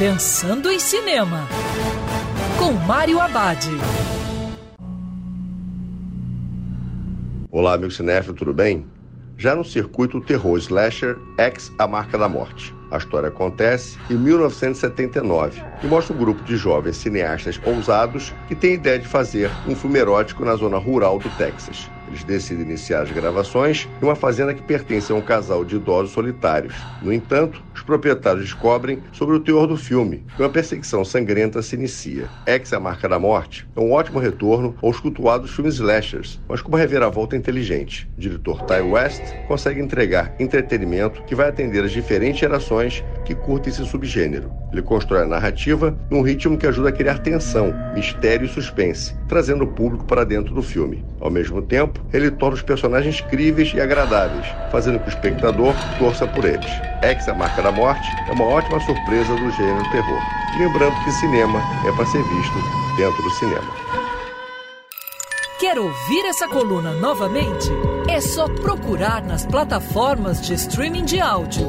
Pensando em Cinema, com Mário Abad. Olá, meu cinéfilo, tudo bem? Já no circuito terror slasher X A Marca da Morte. A história acontece em 1979 e mostra um grupo de jovens cineastas ousados que têm a ideia de fazer um filme erótico na zona rural do Texas. Eles decidem iniciar as gravações em uma fazenda que pertence a um casal de idosos solitários. No entanto, os proprietários descobrem sobre o teor do filme e uma perseguição sangrenta se inicia. Ex a Marca da Morte é um ótimo retorno aos cultuados filmes slashers, mas com uma reviravolta inteligente. O diretor Ty West consegue entregar entretenimento que vai atender as diferentes gerações que curtem esse subgênero. Ele constrói a narrativa num ritmo que ajuda a criar tensão, mistério e suspense, trazendo o público para dentro do filme. Ao mesmo tempo, ele torna os personagens críveis e agradáveis, fazendo que o espectador torça por eles. Ex, a Marca da Morte, é uma ótima surpresa do gênero terror. Lembrando que cinema é para ser visto dentro do cinema. Quer ouvir essa coluna novamente? É só procurar nas plataformas de streaming de áudio.